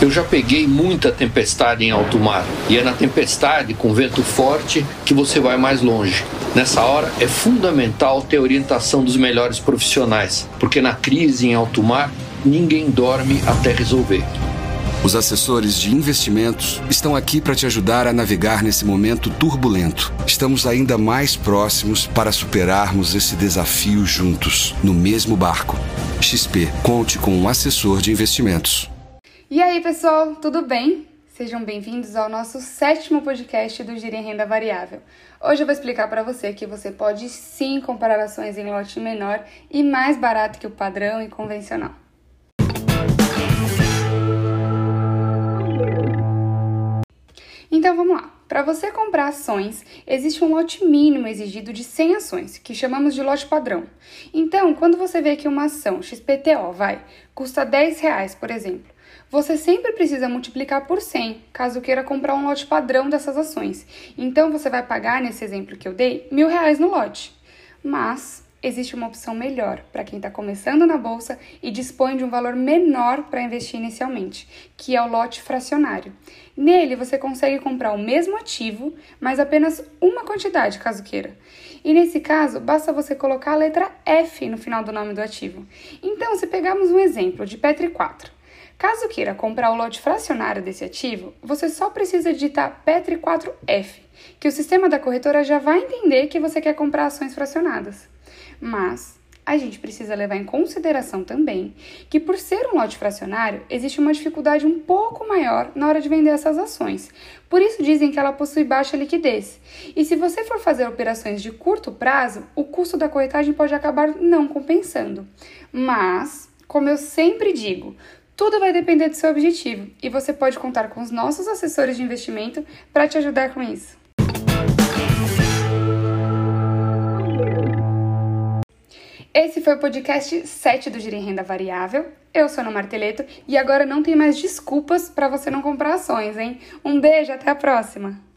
Eu já peguei muita tempestade em alto mar e é na tempestade com vento forte que você vai mais longe. Nessa hora é fundamental ter orientação dos melhores profissionais, porque na crise em alto mar ninguém dorme até resolver. Os assessores de investimentos estão aqui para te ajudar a navegar nesse momento turbulento. Estamos ainda mais próximos para superarmos esse desafio juntos, no mesmo barco. XP, conte com um assessor de investimentos. E aí, pessoal, tudo bem? Sejam bem-vindos ao nosso sétimo podcast do Giro em Renda Variável. Hoje eu vou explicar para você que você pode sim comprar ações em lote menor e mais barato que o padrão e convencional. Então vamos lá. Para você comprar ações, existe um lote mínimo exigido de 100 ações, que chamamos de lote padrão. Então, quando você vê que uma ação XPTO vai custa 10 reais, por exemplo, você sempre precisa multiplicar por 100, caso queira comprar um lote padrão dessas ações. Então, você vai pagar, nesse exemplo que eu dei, mil reais no lote. Mas existe uma opção melhor para quem está começando na bolsa e dispõe de um valor menor para investir inicialmente, que é o lote fracionário. Nele você consegue comprar o mesmo ativo, mas apenas uma quantidade, caso queira. E nesse caso, basta você colocar a letra F no final do nome do ativo. Então, se pegarmos um exemplo de Petri 4, Caso queira comprar o lote fracionário desse ativo, você só precisa digitar Petri 4F, que o sistema da corretora já vai entender que você quer comprar ações fracionadas. Mas a gente precisa levar em consideração também que, por ser um lote fracionário, existe uma dificuldade um pouco maior na hora de vender essas ações. Por isso dizem que ela possui baixa liquidez. E se você for fazer operações de curto prazo, o custo da corretagem pode acabar não compensando. Mas, como eu sempre digo, tudo vai depender do seu objetivo e você pode contar com os nossos assessores de investimento para te ajudar com isso. Esse foi o podcast 7 do Giro em Renda Variável. Eu sou Ana Marteleto e agora não tem mais desculpas para você não comprar ações, hein? Um beijo, até a próxima!